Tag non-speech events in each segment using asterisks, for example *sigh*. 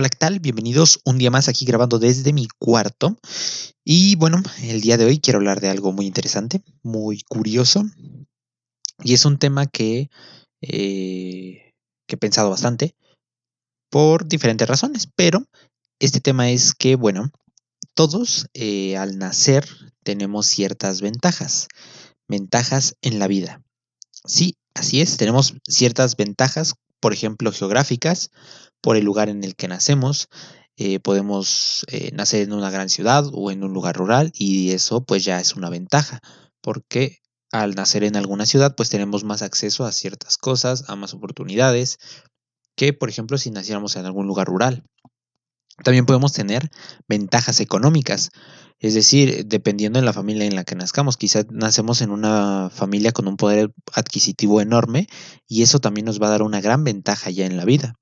Hola, ¿qué tal? Bienvenidos un día más aquí grabando desde mi cuarto. Y bueno, el día de hoy quiero hablar de algo muy interesante, muy curioso. Y es un tema que, eh, que he pensado bastante por diferentes razones. Pero este tema es que, bueno, todos eh, al nacer tenemos ciertas ventajas. Ventajas en la vida. Sí, así es, tenemos ciertas ventajas, por ejemplo, geográficas, por el lugar en el que nacemos. Eh, podemos eh, nacer en una gran ciudad o en un lugar rural y eso pues ya es una ventaja porque al nacer en alguna ciudad pues tenemos más acceso a ciertas cosas, a más oportunidades que por ejemplo si naciéramos en algún lugar rural. También podemos tener ventajas económicas, es decir, dependiendo de la familia en la que nazcamos, quizás nacemos en una familia con un poder adquisitivo enorme y eso también nos va a dar una gran ventaja ya en la vida.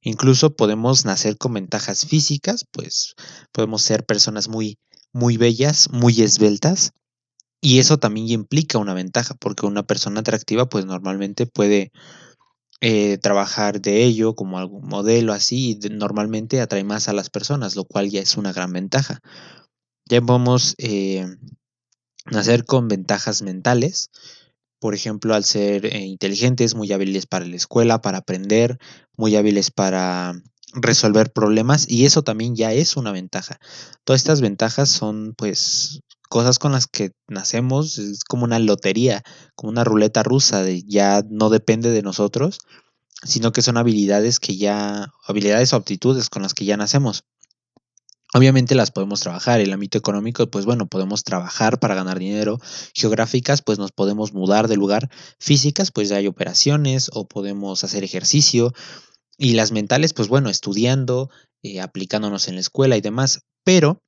Incluso podemos nacer con ventajas físicas, pues podemos ser personas muy, muy bellas, muy esbeltas. Y eso también implica una ventaja, porque una persona atractiva, pues normalmente puede eh, trabajar de ello como algún modelo así, y normalmente atrae más a las personas, lo cual ya es una gran ventaja. Ya podemos eh, nacer con ventajas mentales, por ejemplo, al ser eh, inteligentes, muy hábiles para la escuela, para aprender, muy hábiles para resolver problemas y eso también ya es una ventaja. Todas estas ventajas son pues cosas con las que nacemos, es como una lotería, como una ruleta rusa de ya no depende de nosotros, sino que son habilidades que ya habilidades o aptitudes con las que ya nacemos. Obviamente las podemos trabajar. El ámbito económico, pues bueno, podemos trabajar para ganar dinero. Geográficas, pues nos podemos mudar de lugar. Físicas, pues ya hay operaciones o podemos hacer ejercicio. Y las mentales, pues bueno, estudiando, eh, aplicándonos en la escuela y demás. Pero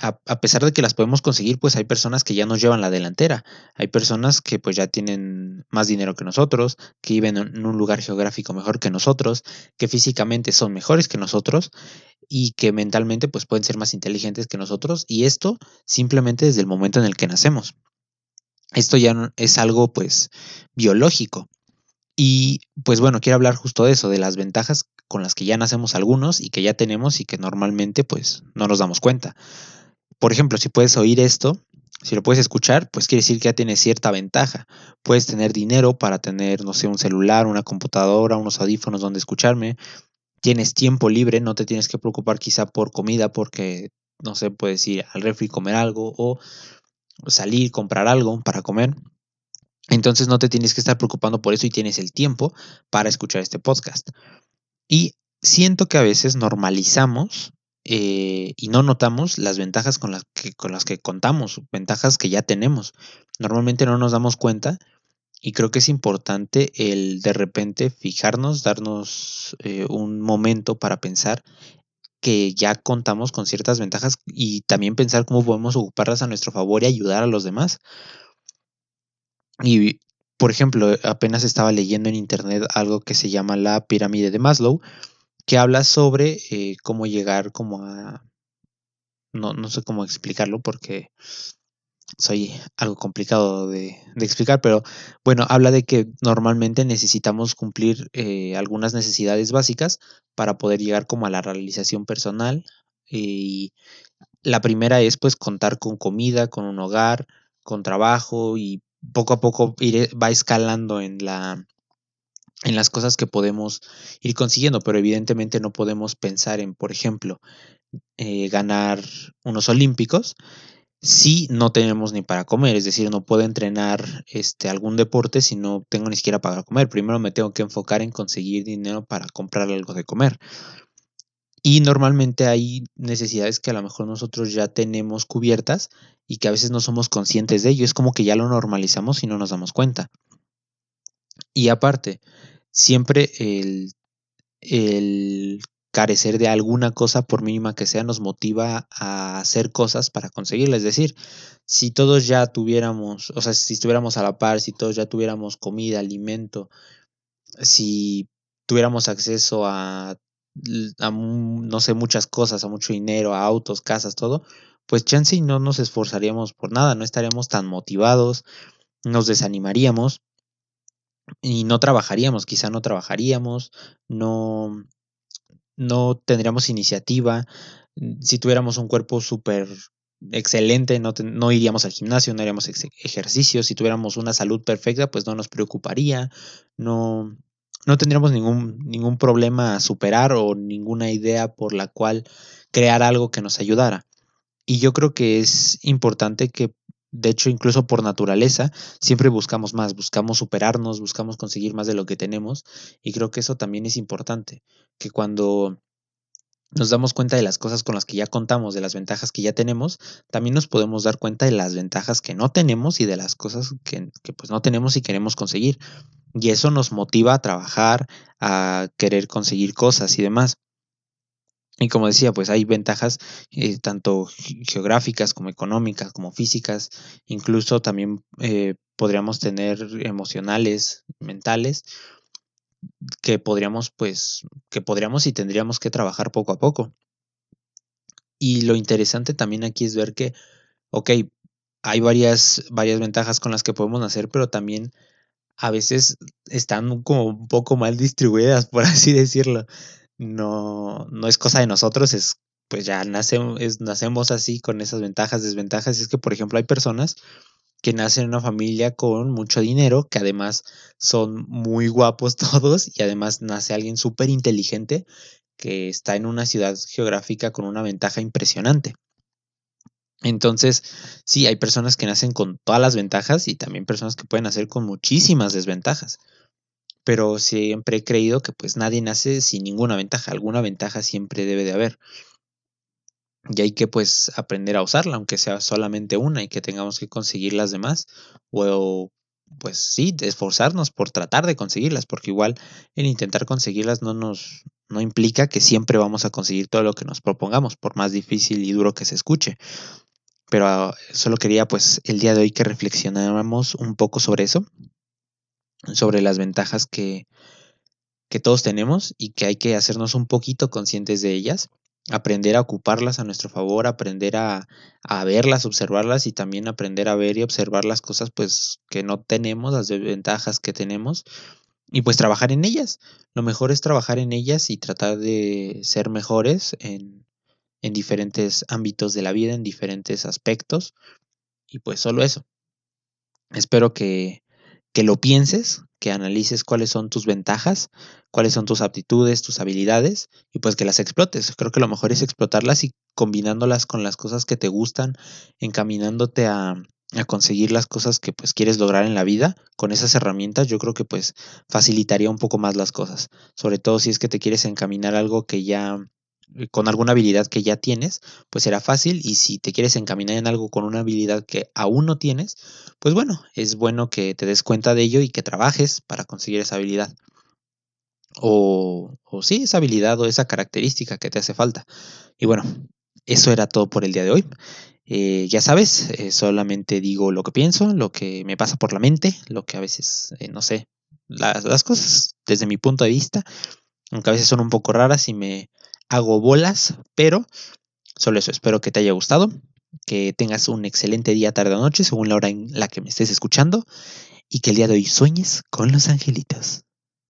a, pesar de que las podemos conseguir, pues hay personas que ya nos llevan la delantera. Hay personas que pues ya tienen más dinero que nosotros, que viven en un lugar geográfico mejor que nosotros, que físicamente son mejores que nosotros y que mentalmente pues pueden ser más inteligentes que nosotros. Y esto simplemente desde el momento en el que nacemos. Esto ya es algo pues biológico. Y pues bueno, quiero hablar justo de eso, de las ventajas con las que ya nacemos algunos y que ya tenemos y que normalmente pues no nos damos cuenta por ejemplo, si puedes oír esto, si lo puedes escuchar, pues quiere decir que ya tienes cierta ventaja. Puedes tener dinero para tener, no sé, un celular, una computadora, unos audífonos donde escucharme. Tienes tiempo libre, no te tienes que preocupar quizá por comida porque, no sé, puedes ir al refri comer algo o salir, comprar algo para comer. Entonces no te tienes que estar preocupando por eso y tienes el tiempo para escuchar este podcast. Y siento que a veces normalizamos eh, y no notamos las ventajas con las, que, con las que contamos, ventajas que ya tenemos. Normalmente no nos damos cuenta y creo que es importante el de repente fijarnos, darnos eh, un momento para pensar que ya contamos con ciertas ventajas y también pensar cómo podemos ocuparlas a nuestro favor y ayudar a los demás. Y, por ejemplo, apenas estaba leyendo en internet algo que se llama la pirámide de Maslow, que habla sobre eh, cómo llegar como a... No, no, sé cómo explicarlo porque soy algo complicado de, explicar, pero bueno, habla de que normalmente necesitamos cumplir eh, algunas necesidades básicas para poder llegar como a la realización personal. Y la primera es pues contar con comida, con un hogar, con trabajo y poco a poco ir, va escalando en la, en las cosas que podemos ir consiguiendo, pero evidentemente no podemos pensar en, por ejemplo, eh, ganar unos olímpicos si no tenemos ni para comer, es decir, no puedo entrenar este, algún deporte si no tengo ni siquiera para comer. Primero me tengo que enfocar en conseguir dinero para comprar algo de comer. Y normalmente hay necesidades que a lo mejor nosotros ya tenemos cubiertas y que a veces no somos conscientes de ello. Es como que ya lo normalizamos y no nos damos cuenta. Y aparte, siempre el, carecer de alguna cosa, por mínima que sea, nos motiva a hacer cosas para conseguirla. Es decir, si todos ya tuviéramos, o sea, si estuviéramos a la par, si todos ya tuviéramos comida, alimento, si tuviéramos acceso a, a no sé, muchas cosas, a mucho dinero, a autos, casas, todo, pues chance no nos esforzaríamos por nada, no estaríamos tan motivados, nos desanimaríamos y no trabajaríamos, quizá no trabajaríamos, no, no tendríamos iniciativa. Si tuviéramos un cuerpo súper excelente, no, no, iríamos al gimnasio, no haríamos ejercicio. Si tuviéramos una salud perfecta, pues no nos preocuparía, no, no tendríamos ningún, ningún problema a superar o ninguna idea por la cual crear algo que nos ayudara. Y yo creo que es importante que, de hecho, incluso por naturaleza, siempre buscamos más, buscamos superarnos, buscamos conseguir más de lo que tenemos. Y creo que eso también es importante, que cuando nos damos cuenta de las cosas con las que ya contamos, de las ventajas que ya tenemos, también nos podemos dar cuenta de las ventajas que no tenemos y de las cosas que, pues no tenemos y queremos conseguir. Y eso nos motiva a trabajar, a querer conseguir cosas y demás. Y como decía, pues hay ventajas eh, tanto geográficas como económicas, como físicas, incluso también eh, podríamos tener emocionales, mentales, que podríamos, pues, que podríamos y tendríamos que trabajar poco a poco. Y lo interesante también aquí es ver que, ok, hay varias, varias ventajas con las que podemos nacer, pero también a veces están como un poco mal distribuidas, *laughs* por así decirlo. No, no es cosa de nosotros, es pues ya nacemos, nacemos así con esas ventajas, desventajas. es que, por ejemplo, hay personas que nacen en una familia con mucho dinero, que además son muy guapos *laughs* todos y además nace alguien súper inteligente que está en una ciudad geográfica con una ventaja impresionante. Entonces, sí, hay personas que nacen con todas las ventajas y también personas que pueden nacer con muchísimas desventajas. Pero siempre he creído que pues nadie nace sin ninguna ventaja, alguna ventaja siempre debe de haber. Y hay que pues aprender a usarla, aunque sea solamente una y que tengamos que conseguir las demás. O pues sí, esforzarnos por tratar de conseguirlas, porque igual el intentar conseguirlas no nos no implica que siempre vamos a conseguir todo lo que nos propongamos, por más difícil y duro que se escuche. Pero ah, solo quería pues el día de hoy que reflexionáramos un poco sobre eso, sobre las ventajas que, que todos tenemos y que hay que hacernos un poquito conscientes de ellas, aprender a ocuparlas a nuestro favor, aprender a, a, verlas, observarlas y también aprender a ver y observar las cosas pues que no tenemos, las ventajas que tenemos y pues trabajar en ellas. Lo mejor es trabajar en ellas y tratar de ser mejores en, en diferentes ámbitos de la vida, en diferentes aspectos. Y pues solo eso. Espero que, que lo pienses, que analices cuáles son tus ventajas, cuáles son tus aptitudes, tus habilidades y pues que las explotes. Creo que lo mejor es explotarlas y combinándolas con las cosas que te gustan, encaminándote a, a conseguir las cosas que pues quieres lograr en la vida con esas herramientas yo creo que pues facilitaría un poco más las cosas sobre todo si es que te quieres encaminar algo que ya con alguna habilidad que ya tienes, pues será fácil y si te quieres encaminar en algo con una habilidad que aún no tienes, pues bueno, es bueno que te des cuenta de ello y que trabajes para conseguir esa habilidad. O, o sí, esa habilidad o esa característica que te hace falta. Y bueno, eso era todo por el día de hoy. Eh, ya sabes, eh, solamente digo lo que pienso, lo que me pasa por la mente, lo que a veces, no sé, las cosas desde mi punto de vista, aunque a veces son un poco raras y me, hago bolas, pero solo eso, espero que te haya gustado, que tengas un excelente día, tarde o noche, según la hora en la que me estés escuchando, y que el día de hoy sueñes con los angelitos.